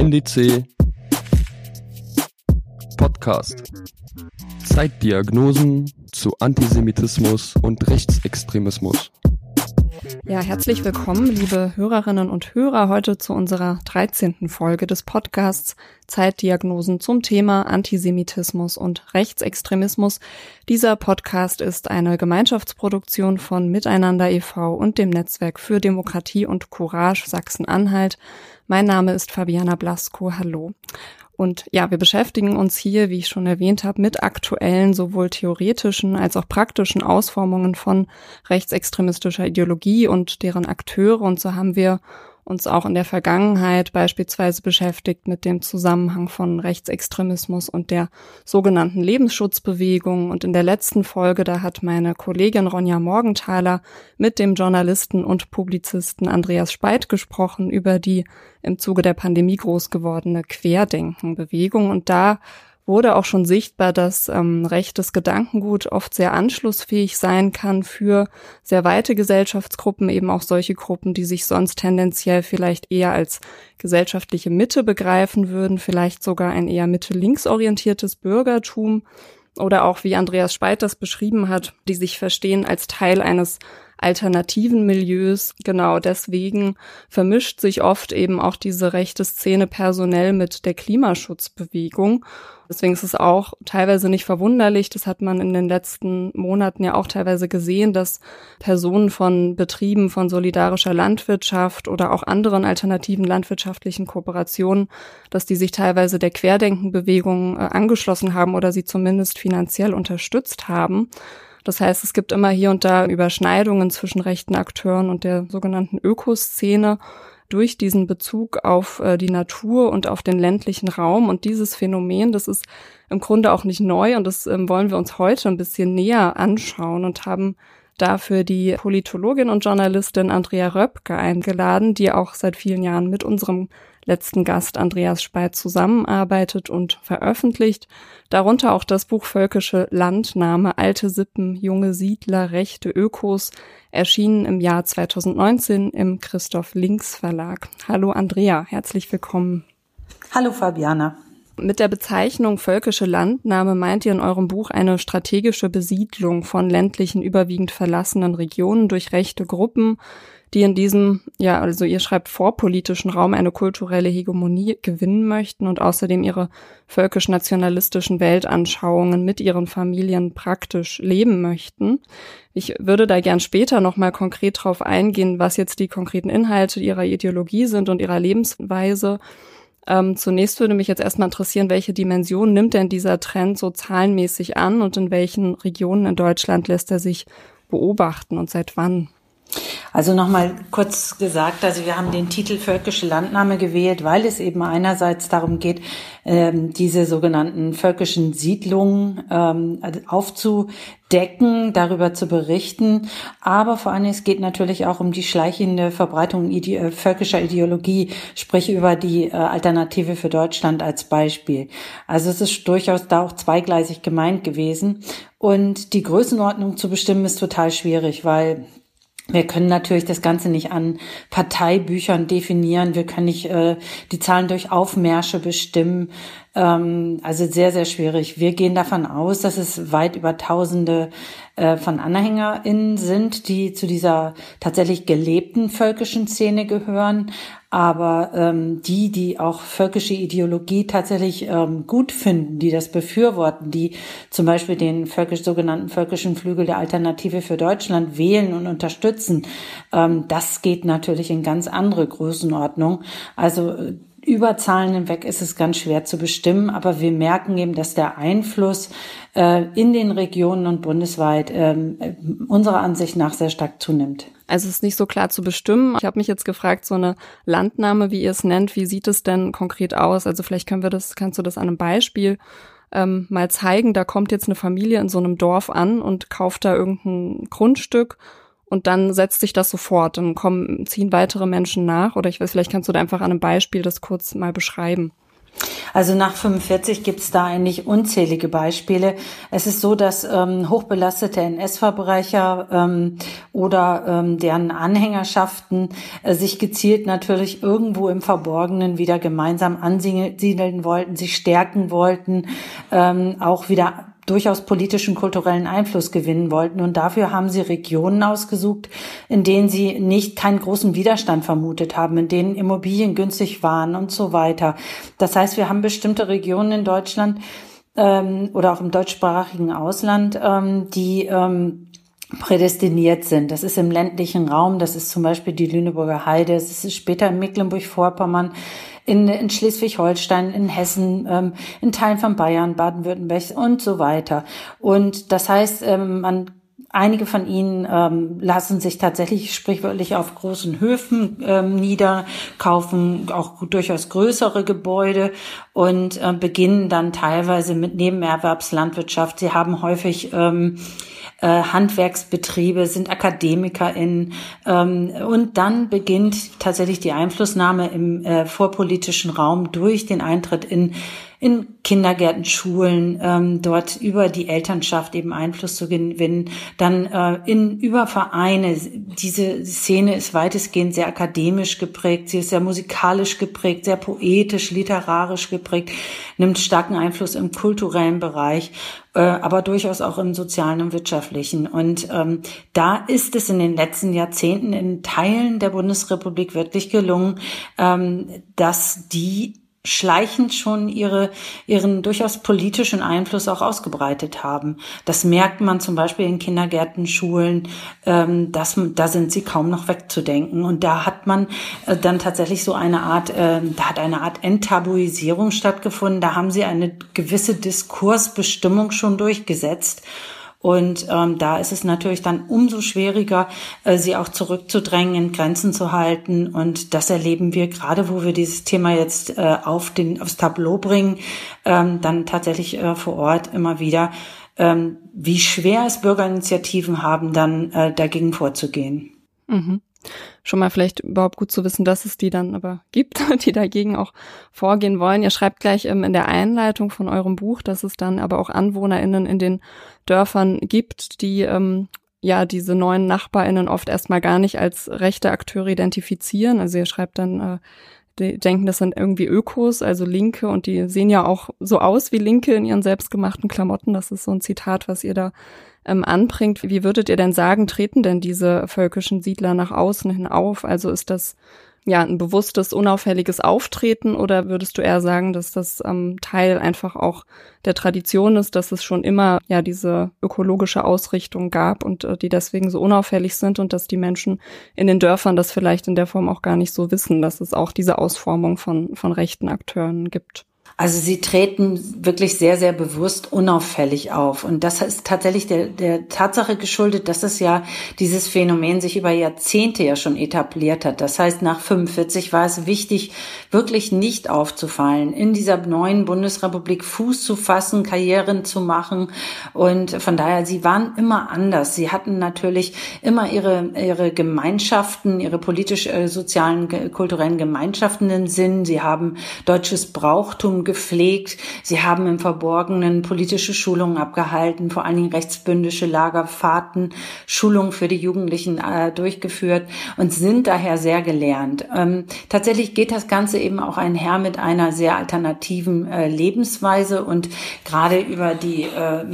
NDC Podcast. Zeitdiagnosen zu Antisemitismus und Rechtsextremismus. Ja, herzlich willkommen, liebe Hörerinnen und Hörer, heute zu unserer 13. Folge des Podcasts Zeitdiagnosen zum Thema Antisemitismus und Rechtsextremismus. Dieser Podcast ist eine Gemeinschaftsproduktion von Miteinander e.V. und dem Netzwerk für Demokratie und Courage Sachsen-Anhalt. Mein Name ist Fabiana Blasko. Hallo. Und ja, wir beschäftigen uns hier, wie ich schon erwähnt habe, mit aktuellen, sowohl theoretischen als auch praktischen Ausformungen von rechtsextremistischer Ideologie und deren Akteure. Und so haben wir uns auch in der Vergangenheit beispielsweise beschäftigt mit dem Zusammenhang von Rechtsextremismus und der sogenannten Lebensschutzbewegung. Und in der letzten Folge, da hat meine Kollegin Ronja Morgenthaler mit dem Journalisten und Publizisten Andreas Speit gesprochen über die im Zuge der Pandemie groß gewordene Querdenkenbewegung. Und da wurde auch schon sichtbar, dass ähm, rechtes Gedankengut oft sehr anschlussfähig sein kann für sehr weite Gesellschaftsgruppen, eben auch solche Gruppen, die sich sonst tendenziell vielleicht eher als gesellschaftliche Mitte begreifen würden, vielleicht sogar ein eher mitte-links orientiertes Bürgertum oder auch, wie Andreas Speit das beschrieben hat, die sich verstehen als Teil eines alternativen Milieus. Genau deswegen vermischt sich oft eben auch diese rechte Szene personell mit der Klimaschutzbewegung. Deswegen ist es auch teilweise nicht verwunderlich, das hat man in den letzten Monaten ja auch teilweise gesehen, dass Personen von Betrieben von solidarischer Landwirtschaft oder auch anderen alternativen landwirtschaftlichen Kooperationen, dass die sich teilweise der Querdenkenbewegung äh, angeschlossen haben oder sie zumindest finanziell unterstützt haben. Das heißt, es gibt immer hier und da Überschneidungen zwischen rechten Akteuren und der sogenannten Ökoszene durch diesen Bezug auf äh, die Natur und auf den ländlichen Raum. Und dieses Phänomen, das ist im Grunde auch nicht neu und das ähm, wollen wir uns heute ein bisschen näher anschauen und haben dafür die Politologin und Journalistin Andrea Röpke eingeladen, die auch seit vielen Jahren mit unserem letzten Gast Andreas Speit zusammenarbeitet und veröffentlicht. Darunter auch das Buch Völkische Landnahme, alte Sippen, junge Siedler, rechte Ökos, erschienen im Jahr 2019 im Christoph Links Verlag. Hallo Andrea, herzlich willkommen. Hallo Fabiana. Mit der Bezeichnung völkische Landnahme meint ihr in eurem Buch eine strategische Besiedlung von ländlichen, überwiegend verlassenen Regionen durch rechte Gruppen, die in diesem, ja, also ihr schreibt vorpolitischen Raum eine kulturelle Hegemonie gewinnen möchten und außerdem ihre völkisch-nationalistischen Weltanschauungen mit ihren Familien praktisch leben möchten. Ich würde da gern später nochmal konkret drauf eingehen, was jetzt die konkreten Inhalte ihrer Ideologie sind und ihrer Lebensweise. Ähm, zunächst würde mich jetzt erstmal interessieren, welche Dimension nimmt denn dieser Trend so zahlenmäßig an und in welchen Regionen in Deutschland lässt er sich beobachten und seit wann? Also nochmal kurz gesagt, also wir haben den Titel Völkische Landnahme gewählt, weil es eben einerseits darum geht, ähm, diese sogenannten völkischen Siedlungen ähm, aufzudecken, darüber zu berichten. Aber vor allem es geht natürlich auch um die schleichende Verbreitung äh, völkischer Ideologie, sprich über die äh, Alternative für Deutschland als Beispiel. Also es ist durchaus da auch zweigleisig gemeint gewesen. Und die Größenordnung zu bestimmen ist total schwierig, weil wir können natürlich das Ganze nicht an Parteibüchern definieren. Wir können nicht äh, die Zahlen durch Aufmärsche bestimmen. Ähm, also sehr, sehr schwierig. Wir gehen davon aus, dass es weit über Tausende äh, von AnhängerInnen sind, die zu dieser tatsächlich gelebten völkischen Szene gehören. Aber ähm, die, die auch völkische Ideologie tatsächlich ähm, gut finden, die das befürworten, die zum Beispiel den völkisch, sogenannten völkischen Flügel der Alternative für Deutschland wählen und unterstützen, ähm, das geht natürlich in ganz andere Größenordnung. Also über Zahlen hinweg ist es ganz schwer zu bestimmen, aber wir merken eben, dass der Einfluss äh, in den Regionen und bundesweit äh, unserer Ansicht nach sehr stark zunimmt. Also es ist nicht so klar zu bestimmen. Ich habe mich jetzt gefragt, so eine Landnahme, wie ihr es nennt, wie sieht es denn konkret aus? Also vielleicht können wir das, kannst du das an einem Beispiel ähm, mal zeigen. Da kommt jetzt eine Familie in so einem Dorf an und kauft da irgendein Grundstück und dann setzt sich das sofort. Dann kommen, ziehen weitere Menschen nach oder ich weiß, vielleicht kannst du da einfach an einem Beispiel das kurz mal beschreiben. Also nach 45 gibt es da eigentlich unzählige Beispiele. Es ist so, dass ähm, hochbelastete NS-Verbrecher ähm, oder ähm, deren Anhängerschaften äh, sich gezielt natürlich irgendwo im Verborgenen wieder gemeinsam ansiedeln wollten, sich stärken wollten, ähm, auch wieder durchaus politischen, kulturellen Einfluss gewinnen wollten. Und dafür haben sie Regionen ausgesucht, in denen sie nicht keinen großen Widerstand vermutet haben, in denen Immobilien günstig waren und so weiter. Das heißt, wir haben bestimmte Regionen in Deutschland ähm, oder auch im deutschsprachigen Ausland, ähm, die ähm, prädestiniert sind. Das ist im ländlichen Raum, das ist zum Beispiel die Lüneburger Heide, es ist später in Mecklenburg-Vorpommern, in, in Schleswig-Holstein, in Hessen, ähm, in Teilen von Bayern, Baden-Württemberg und so weiter. Und das heißt, ähm, man Einige von ihnen ähm, lassen sich tatsächlich sprichwörtlich auf großen Höfen ähm, nieder, kaufen auch durchaus größere Gebäude und äh, beginnen dann teilweise mit Nebenerwerbslandwirtschaft. Sie haben häufig ähm, äh, Handwerksbetriebe, sind AkademikerInnen. Ähm, und dann beginnt tatsächlich die Einflussnahme im äh, vorpolitischen Raum durch den Eintritt in in Kindergärten, Schulen, ähm, dort über die Elternschaft eben Einfluss zu gewinnen, dann äh, in über Vereine. Diese Szene ist weitestgehend sehr akademisch geprägt, sie ist sehr musikalisch geprägt, sehr poetisch, literarisch geprägt, nimmt starken Einfluss im kulturellen Bereich äh, aber durchaus auch im sozialen und wirtschaftlichen. Und ähm, da ist es in den letzten Jahrzehnten in Teilen der Bundesrepublik wirklich gelungen, ähm, dass die schleichend schon ihre, ihren durchaus politischen Einfluss auch ausgebreitet haben. Das merkt man zum Beispiel in Kindergärten, Schulen, ähm, dass, da sind sie kaum noch wegzudenken. Und da hat man äh, dann tatsächlich so eine Art, äh, da hat eine Art Enttabuisierung stattgefunden. Da haben sie eine gewisse Diskursbestimmung schon durchgesetzt. Und ähm, da ist es natürlich dann umso schwieriger, äh, sie auch zurückzudrängen, in Grenzen zu halten. Und das erleben wir gerade, wo wir dieses Thema jetzt äh, auf den, aufs Tableau bringen, ähm, dann tatsächlich äh, vor Ort immer wieder, ähm, wie schwer es Bürgerinitiativen haben, dann äh, dagegen vorzugehen. Mhm schon mal vielleicht überhaupt gut zu wissen, dass es die dann aber gibt, die dagegen auch vorgehen wollen. Ihr schreibt gleich ähm, in der Einleitung von eurem Buch, dass es dann aber auch AnwohnerInnen in den Dörfern gibt, die ähm, ja diese neuen NachbarInnen oft erstmal gar nicht als rechte Akteure identifizieren. Also ihr schreibt dann, äh, die denken, das sind irgendwie Ökos, also Linke, und die sehen ja auch so aus wie Linke in ihren selbstgemachten Klamotten. Das ist so ein Zitat, was ihr da ähm, anbringt. Wie würdet ihr denn sagen, treten denn diese völkischen Siedler nach außen hin auf? Also ist das ja ein bewusstes, unauffälliges Auftreten oder würdest du eher sagen, dass das ähm, Teil einfach auch der Tradition ist, dass es schon immer ja diese ökologische Ausrichtung gab und äh, die deswegen so unauffällig sind und dass die Menschen in den Dörfern das vielleicht in der Form auch gar nicht so wissen, dass es auch diese Ausformung von, von rechten Akteuren gibt? Also sie treten wirklich sehr, sehr bewusst unauffällig auf. Und das ist tatsächlich der, der Tatsache geschuldet, dass es ja dieses Phänomen sich über Jahrzehnte ja schon etabliert hat. Das heißt, nach 45 war es wichtig, wirklich nicht aufzufallen, in dieser neuen Bundesrepublik Fuß zu fassen, Karrieren zu machen. Und von daher, sie waren immer anders. Sie hatten natürlich immer ihre, ihre Gemeinschaften, ihre politisch-sozialen, äh, kulturellen Gemeinschaften in Sinn. Sie haben deutsches Brauchtum gepflegt. Sie haben im Verborgenen politische Schulungen abgehalten, vor allen Dingen rechtsbündische Lagerfahrten, Schulungen für die Jugendlichen äh, durchgeführt und sind daher sehr gelernt. Ähm, tatsächlich geht das Ganze eben auch einher mit einer sehr alternativen äh, Lebensweise und gerade über die äh,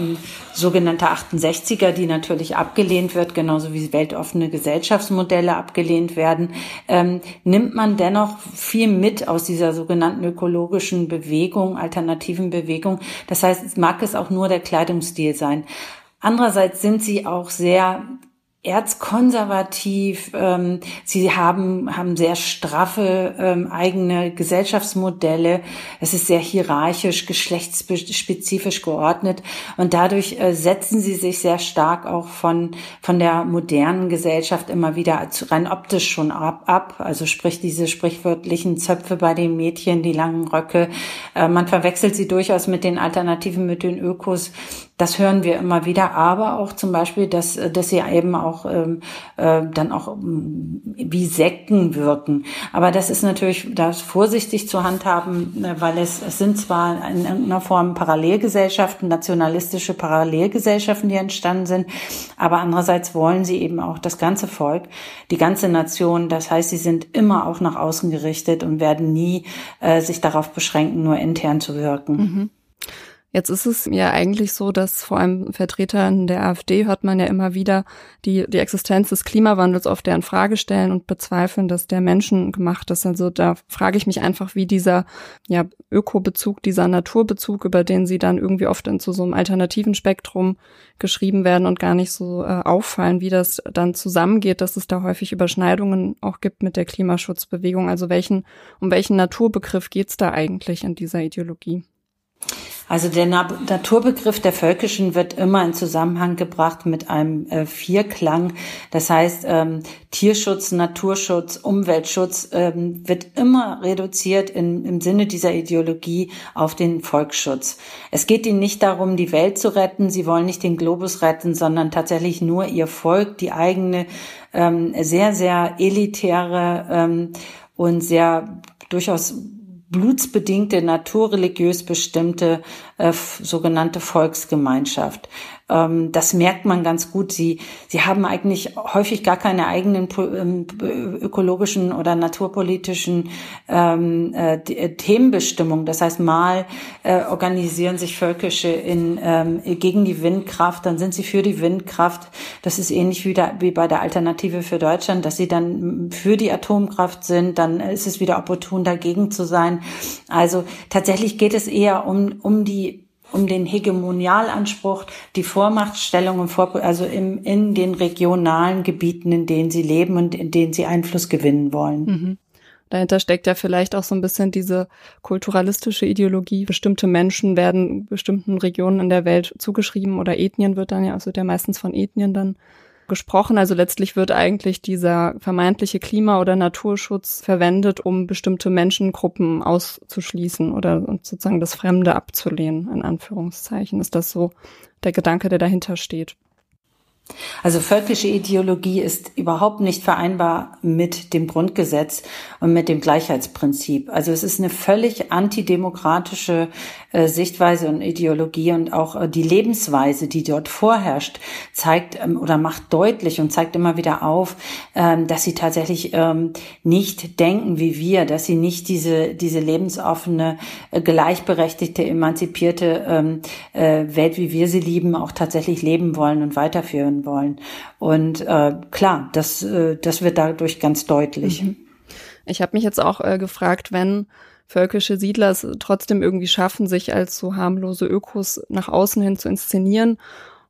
sogenannte 68er, die natürlich abgelehnt wird, genauso wie weltoffene Gesellschaftsmodelle abgelehnt werden, ähm, nimmt man dennoch viel mit aus dieser sogenannten ökologischen Bewegung Bewegung, alternativen Bewegung. Das heißt, es mag es auch nur der Kleidungsstil sein. Andererseits sind sie auch sehr erzkonservativ. Ähm, sie haben, haben sehr straffe ähm, eigene Gesellschaftsmodelle. Es ist sehr hierarchisch, geschlechtsspezifisch geordnet. Und dadurch äh, setzen sie sich sehr stark auch von, von der modernen Gesellschaft immer wieder rein optisch schon ab. ab. Also sprich diese sprichwörtlichen Zöpfe bei den Mädchen, die langen Röcke. Äh, man verwechselt sie durchaus mit den Alternativen, mit den Ökos Das hören wir immer wieder, aber auch zum Beispiel, dass, dass sie eben auch ähm, äh, dann auch ähm, wie Sekten wirken. Aber das ist natürlich das vorsichtig zu handhaben, äh, weil es, es sind zwar in irgendeiner Form Parallelgesellschaften, nationalistische Parallelgesellschaften, die entstanden sind, aber andererseits wollen sie eben auch das ganze Volk, die ganze Nation. Das heißt, sie sind immer auch nach außen gerichtet und werden nie äh, sich darauf beschränken, nur intern zu wirken. Mhm. Jetzt ist es ja eigentlich so, dass vor allem Vertretern der AfD hört man ja immer wieder die, die Existenz des Klimawandels auf deren Frage stellen und bezweifeln, dass der Menschen gemacht ist. Also da frage ich mich einfach, wie dieser ja, Ökobezug, dieser Naturbezug, über den sie dann irgendwie oft in so einem alternativen Spektrum geschrieben werden und gar nicht so äh, auffallen, wie das dann zusammengeht, dass es da häufig Überschneidungen auch gibt mit der Klimaschutzbewegung. Also welchen, um welchen Naturbegriff geht's da eigentlich in dieser Ideologie? Also der Naturbegriff der Völkischen wird immer in Zusammenhang gebracht mit einem äh, Vierklang. Das heißt, ähm, Tierschutz, Naturschutz, Umweltschutz ähm, wird immer reduziert in, im Sinne dieser Ideologie auf den Volksschutz. Es geht ihnen nicht darum, die Welt zu retten. Sie wollen nicht den Globus retten, sondern tatsächlich nur ihr Volk, die eigene, ähm, sehr, sehr elitäre ähm, und sehr durchaus blutsbedingte, naturreligiös bestimmte äh, sogenannte Volksgemeinschaft. Ähm, das merkt man ganz gut. Sie, sie haben eigentlich häufig gar keine eigenen ähm, ökologischen oder naturpolitischen ähm, äh, äh, Themenbestimmungen. Das heißt, mal äh, organisieren sich Völkische in, ähm, gegen die Windkraft, dann sind sie für die Windkraft. Das ist ähnlich wie, da, wie bei der Alternative für Deutschland, dass sie dann für die Atomkraft sind, dann ist es wieder opportun, dagegen zu sein. Also tatsächlich geht es eher um, um die um den Hegemonialanspruch, die Vormachtstellung und Vor also im, in den regionalen Gebieten, in denen sie leben und in denen sie Einfluss gewinnen wollen. Mhm. Dahinter steckt ja vielleicht auch so ein bisschen diese kulturalistische Ideologie. Bestimmte Menschen werden bestimmten Regionen in der Welt zugeschrieben oder Ethnien wird dann ja, also der meistens von Ethnien dann gesprochen. Also letztlich wird eigentlich dieser vermeintliche Klima- oder Naturschutz verwendet, um bestimmte Menschengruppen auszuschließen oder sozusagen das Fremde abzulehnen, in Anführungszeichen. Ist das so der Gedanke, der dahinter steht? Also völkische Ideologie ist überhaupt nicht vereinbar mit dem Grundgesetz und mit dem Gleichheitsprinzip. Also es ist eine völlig antidemokratische äh, Sichtweise und Ideologie und auch äh, die Lebensweise, die dort vorherrscht, zeigt ähm, oder macht deutlich und zeigt immer wieder auf, ähm, dass sie tatsächlich ähm, nicht denken wie wir, dass sie nicht diese, diese lebensoffene, äh, gleichberechtigte, emanzipierte ähm, äh, Welt, wie wir sie lieben, auch tatsächlich leben wollen und weiterführen werden wollen. Und äh, klar, das, äh, das wird dadurch ganz deutlich. Mhm. Ich habe mich jetzt auch äh, gefragt, wenn völkische Siedler es trotzdem irgendwie schaffen, sich als so harmlose Ökos nach außen hin zu inszenieren,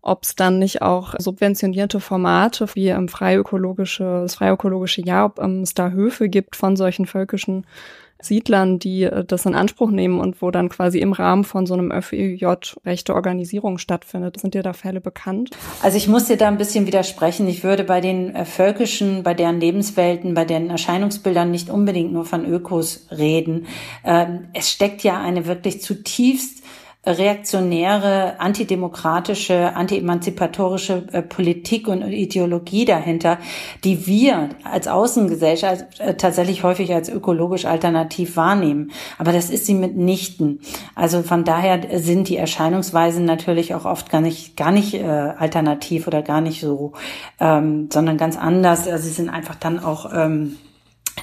ob es dann nicht auch subventionierte Formate wie im freiökologische, das freiökologische Jahr, ob ähm, es da Höfe gibt von solchen völkischen Siedlern, die äh, das in Anspruch nehmen und wo dann quasi im Rahmen von so einem FEJ rechte Organisierung stattfindet. Sind dir da Fälle bekannt? Also ich muss dir da ein bisschen widersprechen. Ich würde bei den äh, Völkischen, bei deren Lebenswelten, bei deren Erscheinungsbildern nicht unbedingt nur von Ökos reden. Ähm, es steckt ja eine wirklich zutiefst reaktionäre, antidemokratische, antiemanzipatorische äh, Politik und Ideologie dahinter, die wir als Außengesellschaft äh, tatsächlich häufig als ökologisch alternativ wahrnehmen. Aber das ist sie mitnichten. Also von daher sind die Erscheinungsweisen natürlich auch oft gar nicht, gar nicht äh, alternativ oder gar nicht so, ähm, sondern ganz anders. Also sie sind einfach dann auch ähm,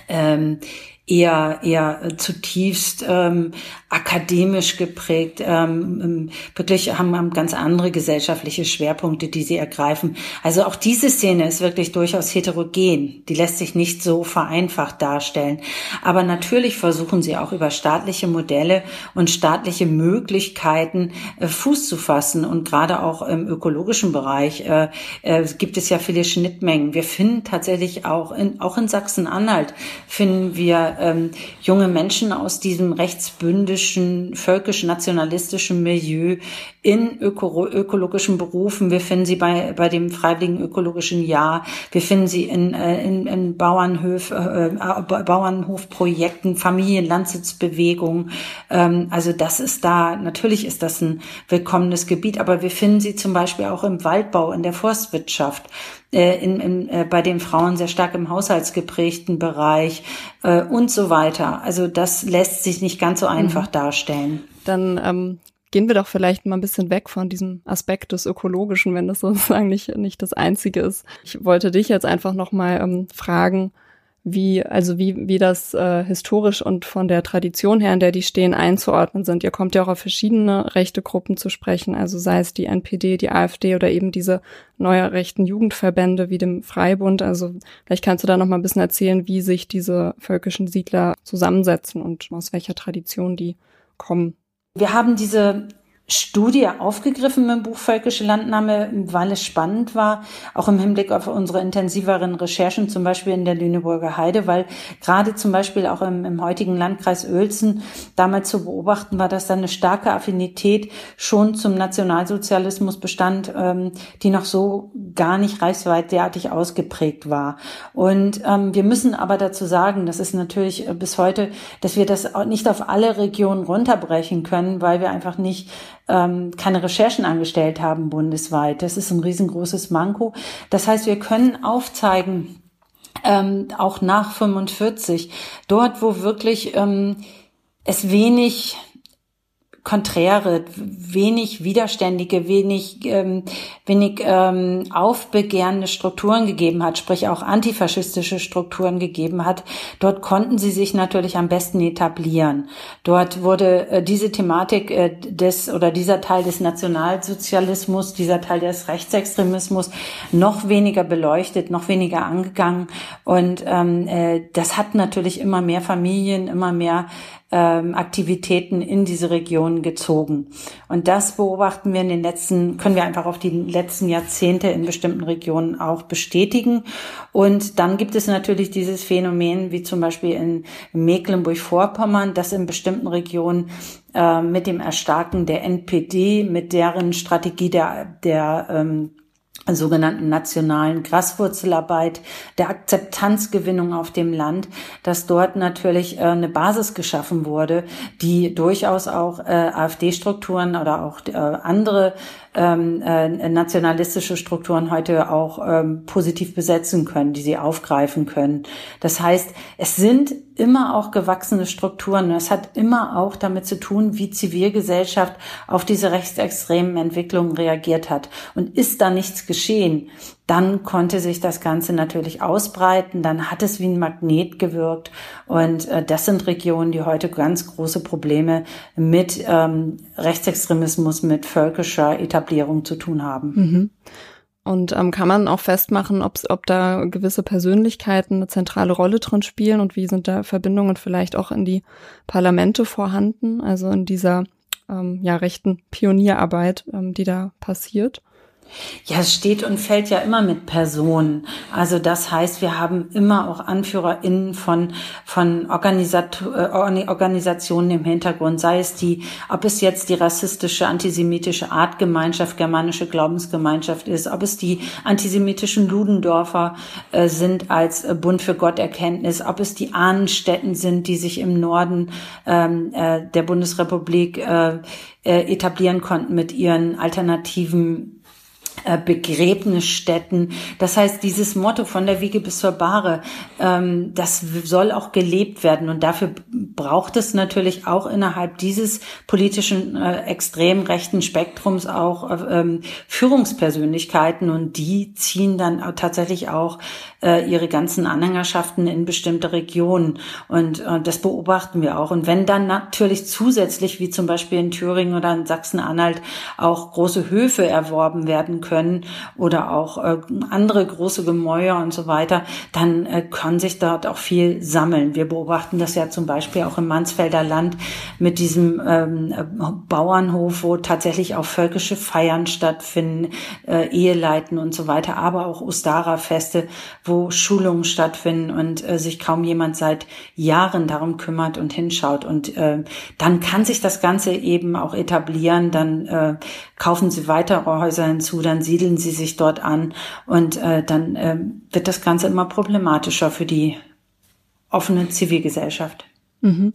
ähm, eher eher äh, zutiefst ähm, akademisch geprägt, ähm, ähm, wirklich haben, haben ganz andere gesellschaftliche Schwerpunkte, die sie ergreifen. Also auch diese Szene ist wirklich durchaus heterogen. Die lässt sich nicht so vereinfacht darstellen. Aber natürlich versuchen sie auch über staatliche Modelle und staatliche Möglichkeiten äh, Fuß zu fassen. Und gerade auch im ökologischen Bereich äh, äh, gibt es ja viele Schnittmengen. Wir finden tatsächlich auch in, auch in Sachsen-Anhalt finden wir ähm, junge Menschen aus diesem rechtsbündischen, völkisch-nationalistischen Milieu in öko ökologischen Berufen. Wir finden sie bei, bei dem Freiwilligen Ökologischen Jahr. Wir finden sie in, äh, in, in Bauernhöf, äh, äh Bauernhofprojekten, Familienlandsitzbewegungen. Ähm, also das ist da, natürlich ist das ein willkommenes Gebiet, aber wir finden sie zum Beispiel auch im Waldbau, in der Forstwirtschaft äh, in, in, äh, bei den Frauen sehr stark im haushaltsgeprägten Bereich äh, und so weiter. Also das lässt sich nicht ganz so einfach mhm. darstellen. Dann ähm, gehen wir doch vielleicht mal ein bisschen weg von diesem Aspekt des Ökologischen, wenn das sozusagen nicht, nicht das Einzige ist. Ich wollte dich jetzt einfach nochmal ähm, fragen, wie, also wie, wie das äh, historisch und von der Tradition her, in der die stehen, einzuordnen sind. Ihr kommt ja auch auf verschiedene rechte Gruppen zu sprechen, also sei es die NPD, die AfD oder eben diese neue rechten Jugendverbände wie dem Freibund. Also vielleicht kannst du da noch mal ein bisschen erzählen, wie sich diese völkischen Siedler zusammensetzen und aus welcher Tradition die kommen. Wir haben diese Studie aufgegriffen im Buch Völkische Landnahme, weil es spannend war, auch im Hinblick auf unsere intensiveren Recherchen, zum Beispiel in der Lüneburger Heide, weil gerade zum Beispiel auch im, im heutigen Landkreis Uelzen damals zu beobachten war, dass da eine starke Affinität schon zum Nationalsozialismus bestand, ähm, die noch so gar nicht reichsweit derartig ausgeprägt war. Und ähm, wir müssen aber dazu sagen, das ist natürlich bis heute, dass wir das nicht auf alle Regionen runterbrechen können, weil wir einfach nicht ähm, keine Recherchen angestellt haben bundesweit. Das ist ein riesengroßes Manko. Das heißt, wir können aufzeigen, ähm, auch nach 45, dort, wo wirklich ähm, es wenig konträre, wenig widerständige, wenig, ähm, wenig ähm, aufbegehrende Strukturen gegeben hat, sprich auch antifaschistische Strukturen gegeben hat. Dort konnten sie sich natürlich am besten etablieren. Dort wurde äh, diese Thematik äh, des oder dieser Teil des Nationalsozialismus, dieser Teil des Rechtsextremismus noch weniger beleuchtet, noch weniger angegangen. Und ähm, äh, das hat natürlich immer mehr Familien, immer mehr ähm, Aktivitäten in diese Region gezogen. Und das beobachten wir in den letzten, können wir einfach auf die letzten Jahrzehnte in bestimmten Regionen auch bestätigen. Und dann gibt es natürlich dieses Phänomen, wie zum Beispiel in Mecklenburg-Vorpommern, dass in bestimmten Regionen äh, mit dem Erstarken der NPD, mit deren Strategie der, der ähm, sogenannten nationalen Graswurzelarbeit, der Akzeptanzgewinnung auf dem Land, dass dort natürlich äh, eine Basis geschaffen wurde, die durchaus auch äh, AfD-Strukturen oder auch äh, andere ähm, äh, nationalistische Strukturen heute auch ähm, positiv besetzen können, die sie aufgreifen können. Das heißt, es sind immer auch gewachsene Strukturen. Es hat immer auch damit zu tun, wie Zivilgesellschaft auf diese rechtsextremen Entwicklungen reagiert hat. Und ist da nichts geschehen, dann konnte sich das Ganze natürlich ausbreiten, dann hat es wie ein Magnet gewirkt und äh, das sind Regionen, die heute ganz große Probleme mit ähm, Rechtsextremismus, mit völkischer Etablierung zu tun haben. Mhm. Und ähm, kann man auch festmachen, ob da gewisse Persönlichkeiten eine zentrale Rolle drin spielen und wie sind da Verbindungen vielleicht auch in die Parlamente vorhanden, also in dieser ähm, ja rechten Pionierarbeit, ähm, die da passiert? Ja, es steht und fällt ja immer mit Personen. Also das heißt, wir haben immer auch AnführerInnen von, von Organisat äh, Organisationen im Hintergrund, sei es die, ob es jetzt die rassistische, antisemitische Artgemeinschaft, germanische Glaubensgemeinschaft ist, ob es die antisemitischen Ludendorfer äh, sind als äh, Bund für Gotterkenntnis, ob es die Ahnenstätten sind, die sich im Norden ähm, äh, der Bundesrepublik äh, äh, etablieren konnten mit ihren alternativen Begräbnisstätten. Das heißt, dieses Motto von der Wiege bis zur Bahre, ähm, das soll auch gelebt werden. Und dafür braucht es natürlich auch innerhalb dieses politischen äh, extrem rechten Spektrums auch äh, ähm, Führungspersönlichkeiten. Und die ziehen dann tatsächlich auch äh, ihre ganzen Anhängerschaften in bestimmte Regionen. Und äh, das beobachten wir auch. Und wenn dann natürlich zusätzlich, wie zum Beispiel in Thüringen oder in Sachsen-Anhalt, auch große Höfe erworben werden können oder auch äh, andere große Gemäuer und so weiter, dann äh, kann sich dort auch viel sammeln. Wir beobachten das ja zum Beispiel auch im Mansfelder Land mit diesem ähm, Bauernhof, wo tatsächlich auch völkische Feiern stattfinden, äh, Eheleiten und so weiter, aber auch Ostara-Feste, wo Schulungen stattfinden und äh, sich kaum jemand seit Jahren darum kümmert und hinschaut. Und äh, dann kann sich das Ganze eben auch etablieren, dann äh, kaufen sie weitere Häuser hinzu, dann siedeln sie sich dort an und äh, dann äh, wird das Ganze immer problematischer für die offene Zivilgesellschaft. Mhm.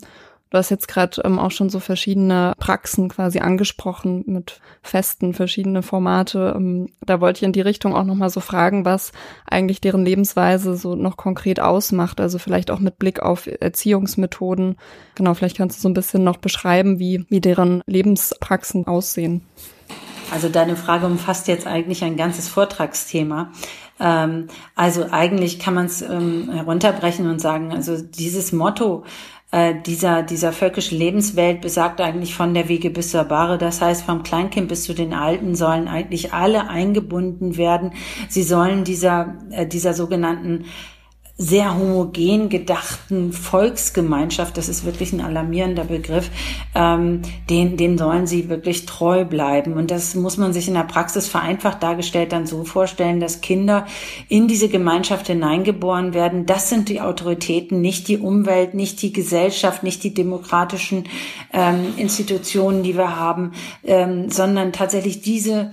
Du hast jetzt gerade ähm, auch schon so verschiedene Praxen quasi angesprochen mit Festen, verschiedene Formate. Ähm, da wollte ich in die Richtung auch nochmal so fragen, was eigentlich deren Lebensweise so noch konkret ausmacht. Also vielleicht auch mit Blick auf Erziehungsmethoden. Genau, vielleicht kannst du so ein bisschen noch beschreiben, wie, wie deren Lebenspraxen aussehen. Also deine Frage umfasst jetzt eigentlich ein ganzes Vortragsthema. Ähm, also eigentlich kann man es ähm, herunterbrechen und sagen, also dieses Motto äh, dieser, dieser völkischen Lebenswelt besagt eigentlich von der Wege bis zur Bahre. Das heißt, vom Kleinkind bis zu den Alten sollen eigentlich alle eingebunden werden. Sie sollen dieser, äh, dieser sogenannten sehr homogen gedachten Volksgemeinschaft, das ist wirklich ein alarmierender Begriff, ähm, den, den sollen sie wirklich treu bleiben. Und das muss man sich in der Praxis vereinfacht dargestellt dann so vorstellen, dass Kinder in diese Gemeinschaft hineingeboren werden. Das sind die Autoritäten, nicht die Umwelt, nicht die Gesellschaft, nicht die demokratischen ähm, Institutionen, die wir haben, ähm, sondern tatsächlich diese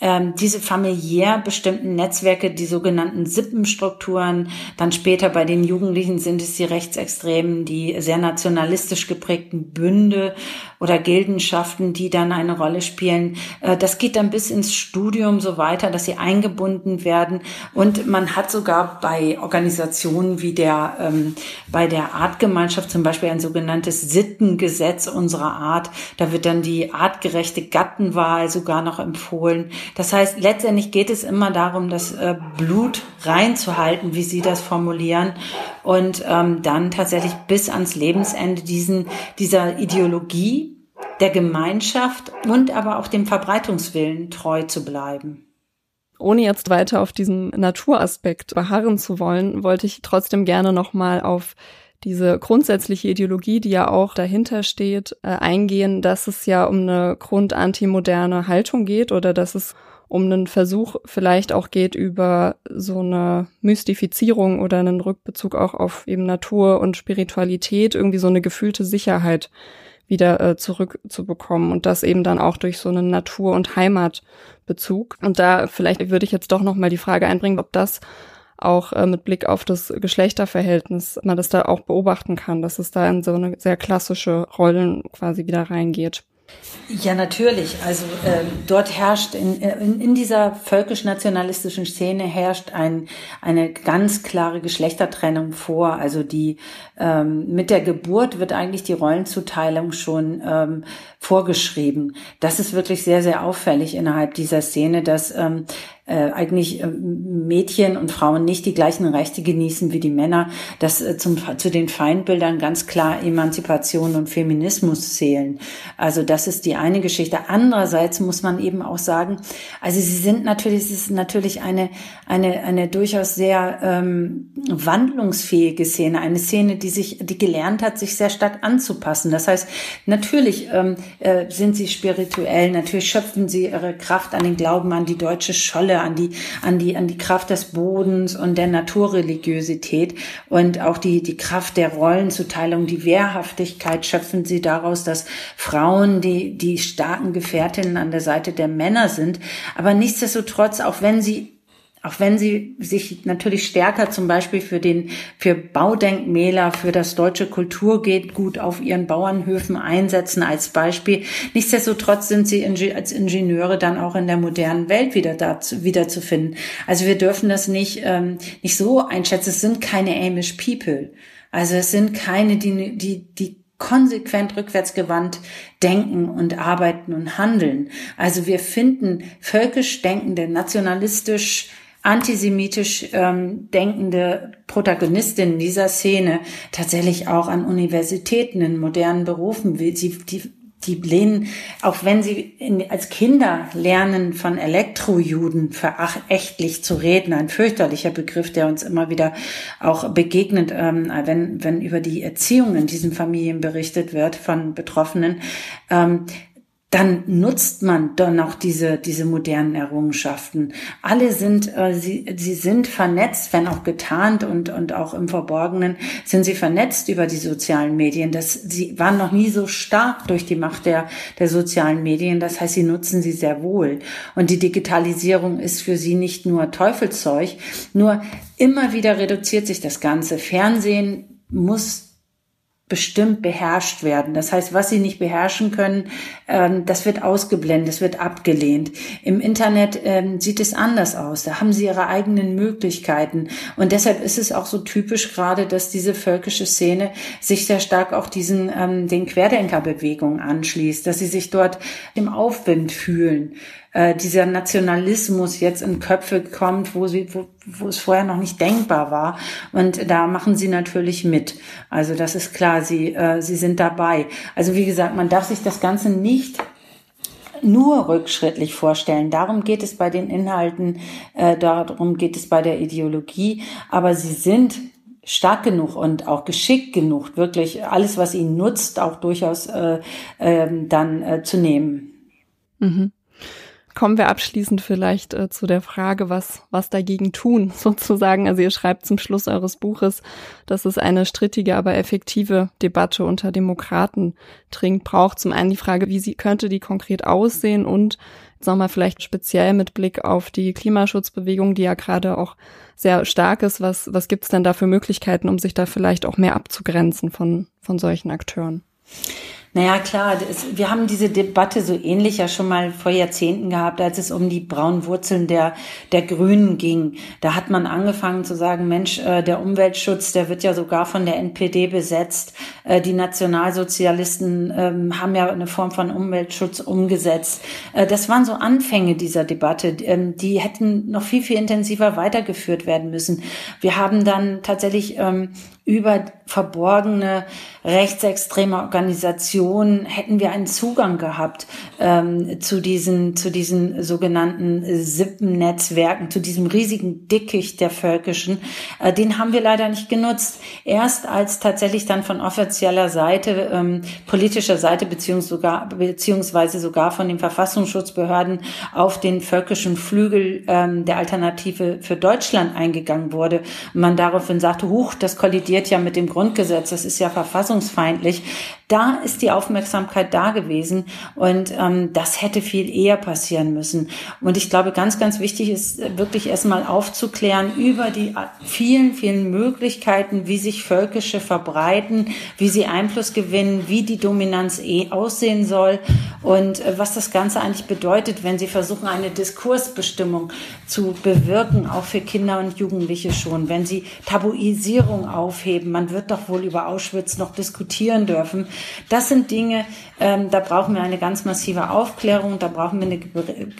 ähm, diese familiär bestimmten Netzwerke, die sogenannten Sippenstrukturen, dann später bei den Jugendlichen sind es die Rechtsextremen, die sehr nationalistisch geprägten Bünde oder Gildenschaften, die dann eine Rolle spielen. Äh, das geht dann bis ins Studium so weiter, dass sie eingebunden werden. Und man hat sogar bei Organisationen wie der, ähm, bei der Artgemeinschaft zum Beispiel ein sogenanntes Sittengesetz unserer Art. Da wird dann die artgerechte Gattenwahl sogar noch empfohlen. Das heißt, letztendlich geht es immer darum, das äh, Blut reinzuhalten, wie Sie das formulieren, und ähm, dann tatsächlich bis ans Lebensende diesen, dieser Ideologie der Gemeinschaft und aber auch dem Verbreitungswillen treu zu bleiben. Ohne jetzt weiter auf diesen Naturaspekt beharren zu wollen, wollte ich trotzdem gerne nochmal auf diese grundsätzliche Ideologie, die ja auch dahinter steht, äh, eingehen, dass es ja um eine grundantimoderne Haltung geht oder dass es um einen Versuch vielleicht auch geht über so eine Mystifizierung oder einen Rückbezug auch auf eben Natur und Spiritualität, irgendwie so eine gefühlte Sicherheit wieder äh, zurückzubekommen und das eben dann auch durch so einen Natur- und Heimatbezug. Und da vielleicht würde ich jetzt doch noch mal die Frage einbringen, ob das auch äh, mit Blick auf das Geschlechterverhältnis man das da auch beobachten kann, dass es da in so eine sehr klassische Rollen quasi wieder reingeht. Ja, natürlich. Also äh, dort herrscht in, in, in dieser völkisch-nationalistischen Szene herrscht ein, eine ganz klare Geschlechtertrennung vor. Also die ähm, mit der Geburt wird eigentlich die Rollenzuteilung schon ähm, vorgeschrieben. Das ist wirklich sehr, sehr auffällig innerhalb dieser Szene, dass ähm, äh, eigentlich äh, Mädchen und Frauen nicht die gleichen Rechte genießen wie die Männer, dass äh, zum, zu den Feindbildern ganz klar Emanzipation und Feminismus zählen. Also das ist die eine Geschichte. Andererseits muss man eben auch sagen, also sie sind natürlich, es ist natürlich eine, eine, eine durchaus sehr ähm, wandlungsfähige Szene, eine Szene, die sich, die gelernt hat, sich sehr stark anzupassen. Das heißt, natürlich ähm, äh, sind sie spirituell, natürlich schöpfen sie ihre Kraft an den Glauben an die deutsche Scholle, an die, an die, an die Kraft des Bodens und der Naturreligiosität und auch die, die Kraft der Rollenzuteilung, die Wehrhaftigkeit schöpfen sie daraus, dass Frauen die, die starken Gefährtinnen an der Seite der Männer sind. Aber nichtsdestotrotz, auch wenn sie auch wenn sie sich natürlich stärker zum Beispiel für den, für Baudenkmäler, für das deutsche Kulturgut auf ihren Bauernhöfen einsetzen als Beispiel. Nichtsdestotrotz sind sie als Ingenieure dann auch in der modernen Welt wieder da, wiederzufinden. Also wir dürfen das nicht, ähm, nicht so einschätzen. Es sind keine Amish People. Also es sind keine, die, die, die konsequent rückwärtsgewandt denken und arbeiten und handeln. Also wir finden völkisch denkende, nationalistisch antisemitisch ähm, denkende Protagonistinnen dieser Szene tatsächlich auch an Universitäten in modernen Berufen. Sie, die die lehnen, auch wenn sie in, als Kinder lernen, von Elektrojuden verächtlich zu reden, ein fürchterlicher Begriff, der uns immer wieder auch begegnet, ähm, wenn, wenn über die Erziehung in diesen Familien berichtet wird von Betroffenen. Ähm, dann nutzt man dann noch diese, diese modernen Errungenschaften. Alle sind, äh, sie, sie sind vernetzt, wenn auch getarnt und, und auch im Verborgenen, sind sie vernetzt über die sozialen Medien. Das, sie waren noch nie so stark durch die Macht der, der sozialen Medien. Das heißt, sie nutzen sie sehr wohl. Und die Digitalisierung ist für sie nicht nur Teufelszeug, nur immer wieder reduziert sich das Ganze. Fernsehen muss bestimmt beherrscht werden. Das heißt, was sie nicht beherrschen können, ähm, das wird ausgeblendet, das wird abgelehnt. Im Internet ähm, sieht es anders aus. Da haben sie ihre eigenen Möglichkeiten. Und deshalb ist es auch so typisch gerade, dass diese völkische Szene sich sehr stark auch diesen, ähm, den Querdenkerbewegungen anschließt, dass sie sich dort im Aufwind fühlen äh, dieser Nationalismus jetzt in Köpfe kommt, wo sie, wo, wo es vorher noch nicht denkbar war. Und da machen sie natürlich mit. Also das ist klar, sie, äh, sie sind dabei. Also wie gesagt, man darf sich das Ganze nicht nur rückschrittlich vorstellen. Darum geht es bei den Inhalten, äh, darum geht es bei der Ideologie. Aber sie sind stark genug und auch geschickt genug, wirklich alles, was ihnen nutzt, auch durchaus äh, äh, dann äh, zu nehmen. Mhm kommen wir abschließend vielleicht äh, zu der Frage, was, was dagegen tun, sozusagen. Also ihr schreibt zum Schluss eures Buches, dass es eine strittige, aber effektive Debatte unter Demokraten dringend braucht. Zum einen die Frage, wie sie könnte die konkret aussehen und sagen wir vielleicht speziell mit Blick auf die Klimaschutzbewegung, die ja gerade auch sehr stark ist. Was, was gibt's denn da für Möglichkeiten, um sich da vielleicht auch mehr abzugrenzen von, von solchen Akteuren? Naja, klar, das, wir haben diese Debatte so ähnlich ja schon mal vor Jahrzehnten gehabt, als es um die braunen Wurzeln der, der Grünen ging. Da hat man angefangen zu sagen, Mensch, äh, der Umweltschutz, der wird ja sogar von der NPD besetzt. Äh, die Nationalsozialisten ähm, haben ja eine Form von Umweltschutz umgesetzt. Äh, das waren so Anfänge dieser Debatte. Ähm, die hätten noch viel, viel intensiver weitergeführt werden müssen. Wir haben dann tatsächlich ähm, über verborgene rechtsextreme Organisationen hätten wir einen Zugang gehabt ähm, zu diesen zu diesen sogenannten Sippennetzwerken, zu diesem riesigen Dickicht der Völkischen. Äh, den haben wir leider nicht genutzt. Erst als tatsächlich dann von offizieller Seite, ähm, politischer Seite beziehungsweise sogar, beziehungsweise sogar von den Verfassungsschutzbehörden auf den völkischen Flügel ähm, der Alternative für Deutschland eingegangen wurde man daraufhin sagte, huch, das kollidiert ja mit dem Grundgesetz, das ist ja verfassungsfeindlich. Da ist die Aufmerksamkeit da gewesen und ähm, das hätte viel eher passieren müssen. Und ich glaube, ganz, ganz wichtig ist wirklich erstmal aufzuklären über die vielen, vielen Möglichkeiten, wie sich Völkische verbreiten, wie sie Einfluss gewinnen, wie die Dominanz eh aussehen soll und äh, was das Ganze eigentlich bedeutet, wenn sie versuchen, eine Diskursbestimmung zu bewirken, auch für Kinder und Jugendliche schon, wenn sie Tabuisierung aufheben. Man wird doch wohl über Auschwitz noch diskutieren dürfen. Das sind Dinge, ähm, da brauchen wir eine ganz massive Aufklärung, da brauchen wir eine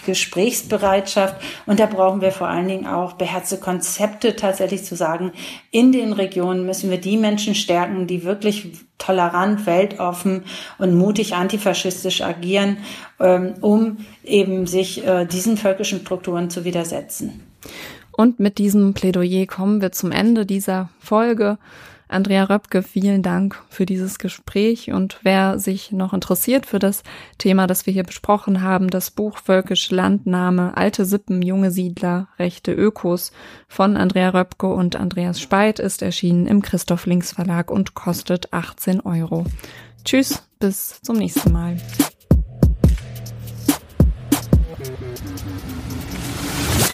Gesprächsbereitschaft und da brauchen wir vor allen Dingen auch beherzte Konzepte tatsächlich zu sagen, in den Regionen müssen wir die Menschen stärken, die wirklich tolerant, weltoffen und mutig antifaschistisch agieren, ähm, um eben sich äh, diesen völkischen Strukturen zu widersetzen. Und mit diesem Plädoyer kommen wir zum Ende dieser Folge. Andrea Röpke, vielen Dank für dieses Gespräch. Und wer sich noch interessiert für das Thema, das wir hier besprochen haben, das Buch Völkisch Landnahme, Alte Sippen, junge Siedler, rechte Ökos von Andrea Röpke und Andreas Speit ist erschienen im Christoph Links Verlag und kostet 18 Euro. Tschüss, bis zum nächsten Mal.